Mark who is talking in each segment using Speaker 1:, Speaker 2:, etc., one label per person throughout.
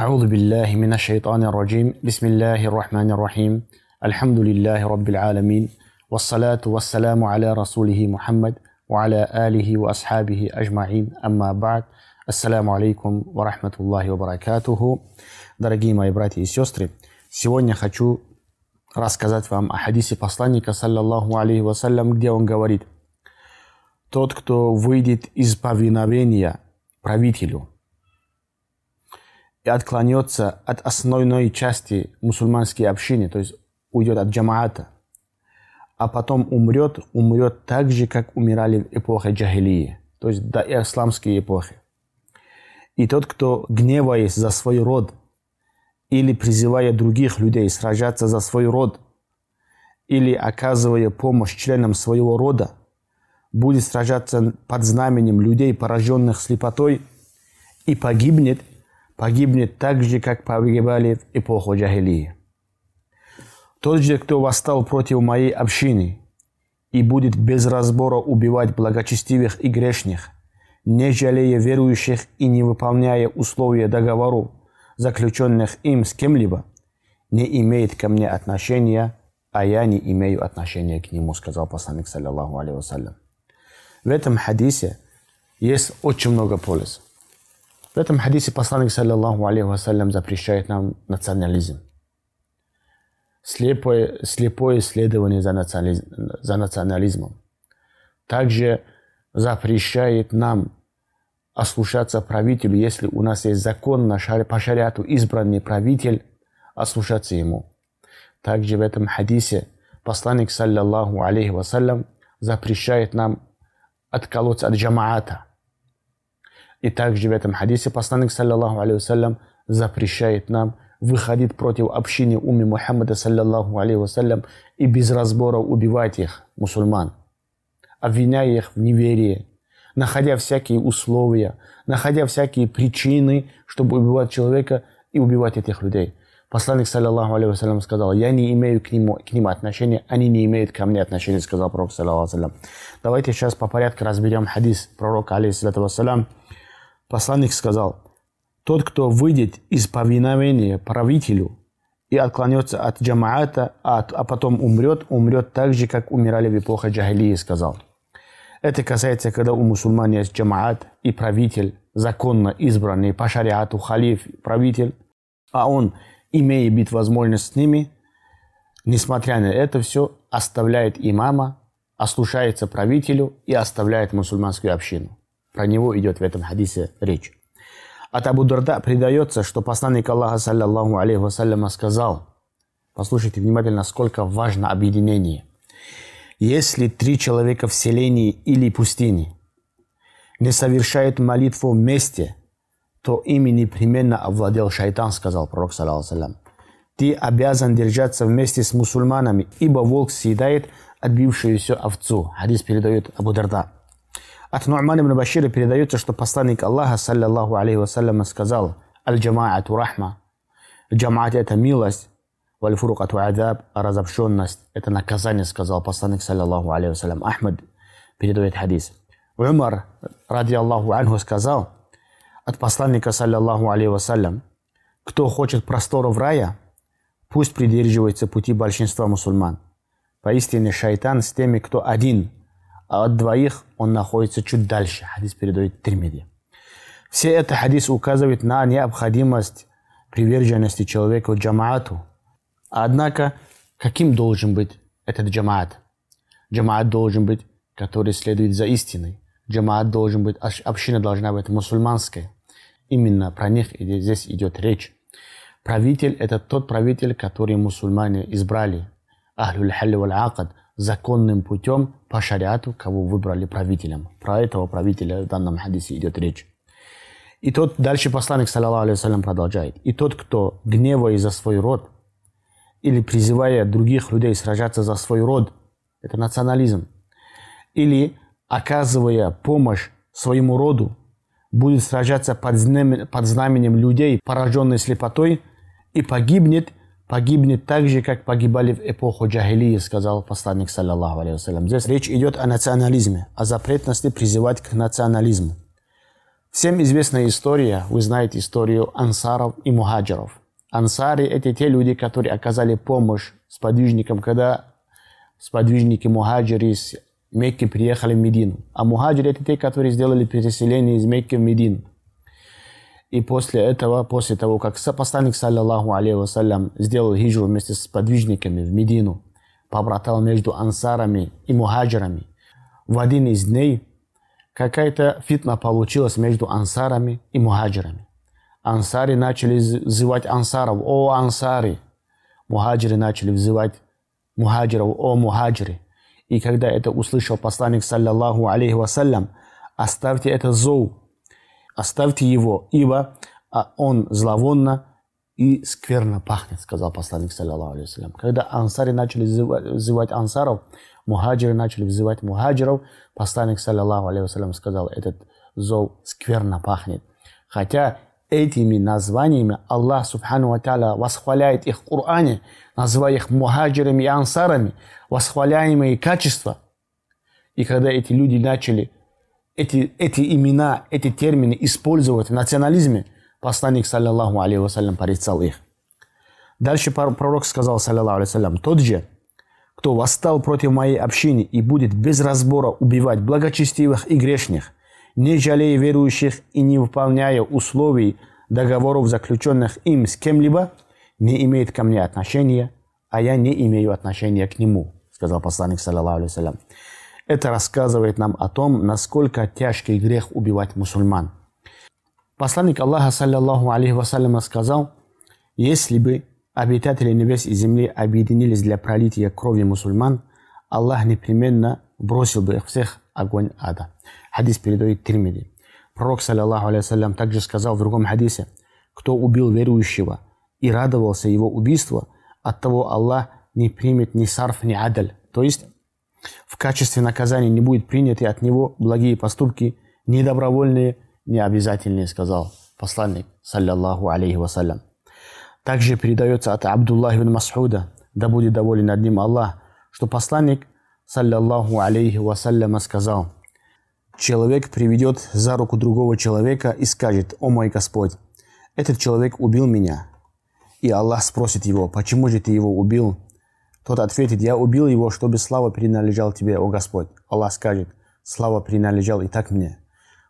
Speaker 1: أعوذ بالله من الشيطان الرجيم بسم الله الرحمن الرحيم الحمد لله رب العالمين والصلاة والسلام على رسوله محمد وعلى آله وأصحابه أجمعين أما بعد Ассаляму алейкум ва рахматуллахи ва баракатуху. Дорогие мои братья и сестры, сегодня хочу рассказать вам о хадисе посланника, саллаллаху алейхи вассалям, где он говорит, тот, кто выйдет из повиновения правителю и отклонется от основной части мусульманской общины, то есть уйдет от джамаата, а потом умрет, умрет так же, как умирали в эпохе джахилии, то есть до исламской эпохи. И тот, кто, гневаясь за свой род, или призывая других людей сражаться за свой род, или оказывая помощь членам своего рода, будет сражаться под знаменем людей, пораженных слепотой, и погибнет, погибнет так же, как погибали в эпоху Джахилии. Тот же, кто восстал против моей общины и будет без разбора убивать благочестивых и грешных – не жалея верующих и не выполняя условия договоров, заключенных им с кем-либо, не имеет ко мне отношения, а я не имею отношения к нему, сказал посланник, саллиллаху вассалям. В этом хадисе есть очень много пользы. В этом хадисе посланник, саллиллаху алейhi вассалям, запрещает нам национализм. Слепое, слепое следование за, национализм, за национализмом. Также запрещает нам ослушаться правителю, если у нас есть закон на шаре, по шариату избранный правитель, ослушаться ему. Также в этом хадисе посланник, саллаллаху алейхи вассалям, запрещает нам отколоться от джамаата. И также в этом хадисе посланник, саллаллаху алейхи запрещает нам выходить против общины уми Мухаммада, саллаллаху алейхи и без разбора убивать их, мусульман обвиняя их в неверии, находя всякие условия, находя всякие причины, чтобы убивать человека и убивать этих людей. Посланник, саллиллаху алейхи сказал, я не имею к, нему, к ним отношения, они не имеют ко мне отношения, сказал пророк, саллиллаху алейхи Давайте сейчас по порядку разберем хадис пророка, алейхиссалату вассалям. Посланник сказал, тот, кто выйдет из повиновения правителю и отклонется от джамаата, а, а потом умрет, умрет так же, как умирали в эпоху джахилии, сказал. Это касается, когда у мусульман есть джамаат и правитель, законно избранный по шариату халиф, правитель, а он, имея быть возможность с ними, несмотря на это все, оставляет имама, ослушается правителю и оставляет мусульманскую общину. Про него идет в этом хадисе речь. От Абу Дарда предается, что посланник Аллаха, саллаллаху алейхи вассаляма, сказал, послушайте внимательно, сколько важно объединение – если три человека в селении или пустыне не совершают молитву вместе, то ими непременно овладел шайтан, сказал пророк, саллаху Ты обязан держаться вместе с мусульманами, ибо волк съедает отбившуюся овцу. Хадис передает Абу Дарда. От Ну'ман ибн Башира передается, что посланник Аллаха, саллаллаху алейхи вассалям, сказал, «Аль-джамаату рахма». Джамаат – это милость, Вальфурукату адаб, а разобщенность – это наказание, сказал посланник, саллиллаху алейхи вассалям. Ахмад передает хадис. Умар, ради Аллаху анху, сказал от посланника, саллиллаху алейхи вассалям, кто хочет просторов рая, пусть придерживается пути большинства мусульман. Поистине шайтан с теми, кто один, а от двоих он находится чуть дальше. Хадис передает Тирмиди. Все это хадис указывает на необходимость приверженности человека джамаату, Однако, каким должен быть этот джамаат? Джамаат должен быть, который следует за истиной. Джамаат должен быть, община должна быть мусульманская. Именно про них здесь идет речь. Правитель – это тот правитель, который мусульмане избрали. Ахлюль халли валь акад законным путем по шариату, кого выбрали правителем. Про этого правителя в данном хадисе идет речь. И тот, дальше посланник, саллаллаху алейhi продолжает. И тот, кто гневая за свой род – или призывая других людей сражаться за свой род, это национализм, или оказывая помощь своему роду, будет сражаться под знаменем, под знаменем людей, пораженной слепотой, и погибнет, погибнет так же, как погибали в эпоху джахилии, сказал посланник, саллаллаху алейhi Здесь речь идет о национализме, о запретности призывать к национализму. Всем известная история, вы знаете историю ансаров и мухаджиров. Ансары – это те люди, которые оказали помощь сподвижникам, когда сподвижники мухаджиры из Мекки приехали в Медину. А мухаджиры – это те, которые сделали переселение из Мекки в Медину. И после этого, после того, как посланник, саллаллаху алейхи вассалям, сделал хиджру вместе с подвижниками в Медину, побратал между ансарами и мухаджирами, в один из дней какая-то фитна получилась между ансарами и мухаджирами. Ансари начали взывать ансаров, о ансари. Мухаджиры начали взывать мухаджиров, о мухаджиры. И когда это услышал посланник, саллаллаху алейхи вассалям, оставьте это зол, оставьте его, ибо а, он зловонно и скверно пахнет, сказал посланник, саллаллаху алейхи. Когда ансари начали взывать ансаров, мухаджиры начали взывать мухаджиров, посланник, саллаллаху алейхи сказал, этот зол скверно пахнет. Хотя этими названиями Аллах Субхану Ва восхваляет их в Коране, называя их мухаджирами и ансарами, восхваляемые качества. И когда эти люди начали эти, эти имена, эти термины использовать в национализме, посланник, саллаллаху алейхи вассалям, порицал их. Дальше пророк сказал, саллаллаху алейхи тот же, кто восстал против моей общины и будет без разбора убивать благочестивых и грешных, не жалея верующих и не выполняя условий договоров, заключенных им с кем-либо, не имеет ко мне отношения, а я не имею отношения к нему, сказал посланник, саллаллаху алейhi Это рассказывает нам о том, насколько тяжкий грех убивать мусульман. Посланник Аллаха, саллаллаху алейхи вассаляма, сказал, если бы обитатели небес и земли объединились для пролития крови мусульман, Аллах непременно бросил бы их всех огонь ада. Хадис передает Тирмиди. Пророк, саллаллаху алейhi также сказал в другом хадисе, кто убил верующего и радовался его убийству, от того Аллах не примет ни сарф, ни адаль. То есть в качестве наказания не будет приняты от него благие поступки, ни добровольные, ни обязательные, сказал посланник, саллаллаху алейхи вассалям. Также передается от Абдуллаха ибн Масхуда, да будет доволен над ним Аллах, что посланник, саллаллаху алейхи вассаляма, сказал – Человек приведет за руку другого человека и скажет, «О мой Господь, этот человек убил меня». И Аллах спросит его, «Почему же ты его убил?» Тот ответит, «Я убил его, чтобы слава принадлежал тебе, о Господь». Аллах скажет, «Слава принадлежал и так мне».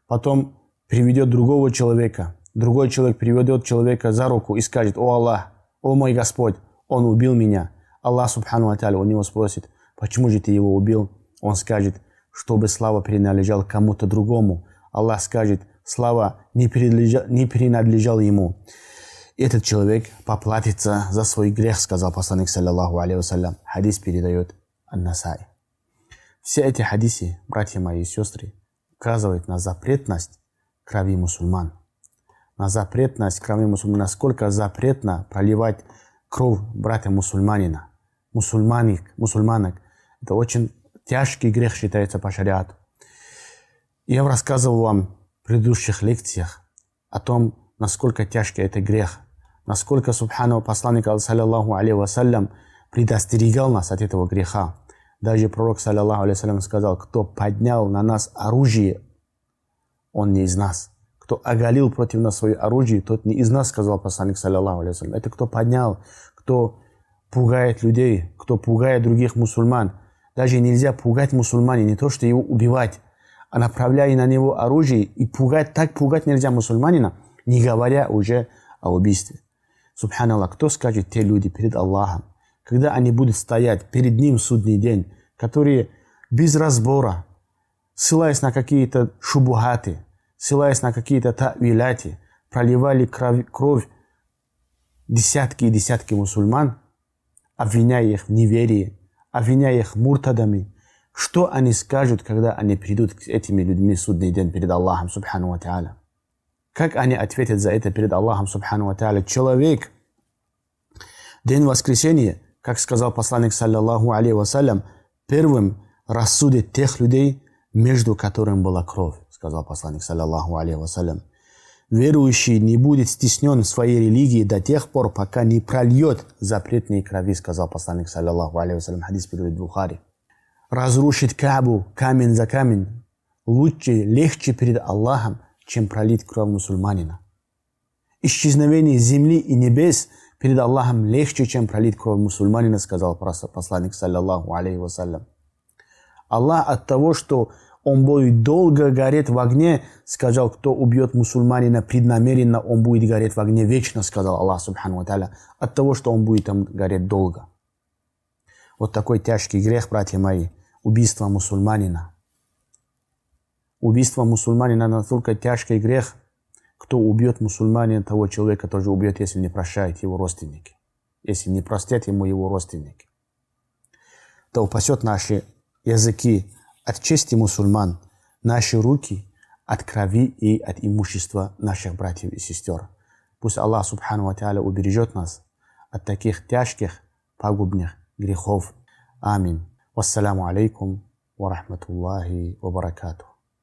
Speaker 1: Потом приведет другого человека. Другой человек приведет человека за руку и скажет, «О Аллах, о мой Господь, он убил меня». Аллах, субхану ва у него спросит, «Почему же ты его убил?» Он скажет, чтобы слава принадлежала кому-то другому. Аллах скажет, слава не принадлежала, не принадлежала ему. Этот человек поплатится за свой грех, сказал посланник, саллаллаху алейхи. Хадис передает Ан-Насай. Все эти хадисы, братья мои и сестры, указывают на запретность крови мусульман. На запретность крови мусульман. Насколько запретно проливать кровь брата мусульманина. Мусульманик, мусульманок. Это очень тяжкий грех считается по шариату. Я рассказывал вам в предыдущих лекциях о том, насколько тяжкий это грех, насколько Субхану посланник, саллиллаху алейхи вассалям, предостерегал нас от этого греха. Даже пророк, саллиллаху алейхи вассалям, сказал, кто поднял на нас оружие, он не из нас. Кто оголил против нас свое оружие, тот не из нас, сказал посланник, саллиллаху алейхи вассалям. Это кто поднял, кто пугает людей, кто пугает других мусульман, даже нельзя пугать мусульмане, не то что его убивать, а направляя на него оружие и пугать, так пугать нельзя мусульманина, не говоря уже о убийстве. Субханаллах, кто скажет те люди перед Аллахом, когда они будут стоять перед Ним в судный день, которые без разбора, ссылаясь на какие-то шубухаты, ссылаясь на какие-то тавиляти, проливали кровь, кровь десятки и десятки мусульман, обвиняя их в неверии, обвиняя их муртадами, что они скажут, когда они придут к этими людьми в судный день перед Аллахом, субхану ва? Как они ответят за это перед Аллахом, субхану ва? Человек, день воскресения, как сказал посланник, саллаллаху алейхи вассалям, первым рассудит тех людей, между которыми была кровь, сказал посланник, саллаллаху алейхи вассалям. Верующий не будет стеснен в своей религии до тех пор, пока не прольет запретные крови, сказал посланник, саллиллаху алейхи вассалям, хадис переводит Бухари. Разрушить Кабу камень за камень лучше, легче перед Аллахом, чем пролить кровь мусульманина. Исчезновение земли и небес перед Аллахом легче, чем пролить кровь мусульманина, сказал посланник, саллаллаху алейхи вассалям. Аллах от того, что он будет долго гореть в огне, сказал, кто убьет мусульманина преднамеренно, он будет гореть в огне вечно, сказал Аллах Субхану Тааля, от того, что он будет там гореть долго. Вот такой тяжкий грех, братья мои, убийство мусульманина. Убийство мусульманина настолько тяжкий грех, кто убьет мусульманина, того человека тоже убьет, если не прощает его родственники, если не простят ему его родственники. То упасет наши языки от чести мусульман, наши руки от крови и от имущества наших братьев и сестер. Пусть Аллах Субхану Ва убережет нас от таких тяжких, пагубных грехов. Амин. Вассаламу алейкум ва рахматуллахи ва баракатух.